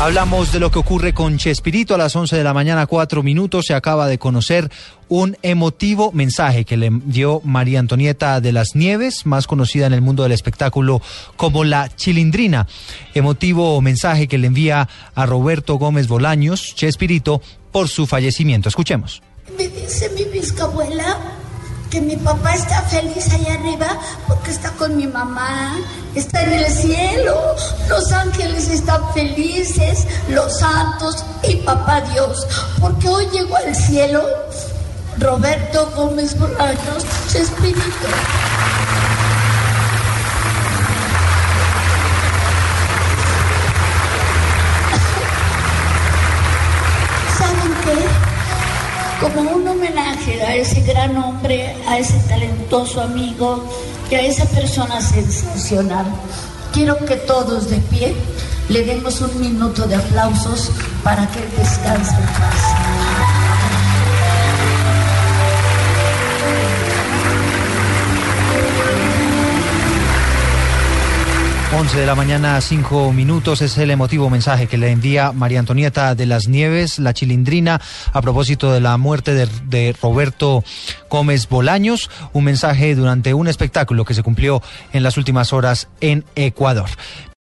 Hablamos de lo que ocurre con Chespirito a las 11 de la mañana, cuatro minutos. Se acaba de conocer un emotivo mensaje que le dio María Antonieta de las Nieves, más conocida en el mundo del espectáculo como la Chilindrina. Emotivo mensaje que le envía a Roberto Gómez Bolaños, Chespirito, por su fallecimiento. Escuchemos. Me dice mi bisabuela que mi papá está feliz allá arriba porque está con mi mamá, está en el cielo, los ángeles están felices, los santos y papá Dios, porque hoy llegó al cielo Roberto Gómez Bolaños, Chespirito. ¿Saben qué? Como un homenaje a ese gran hombre, a ese talentoso amigo y a esa persona sensacional, quiero que todos de pie le demos un minuto de aplausos para que él descanse en paz. 11 de la mañana, 5 minutos, es el emotivo mensaje que le envía María Antonieta de las Nieves, la chilindrina, a propósito de la muerte de, de, Roberto Gómez Bolaños, un mensaje durante un espectáculo que se cumplió en las últimas horas en Ecuador.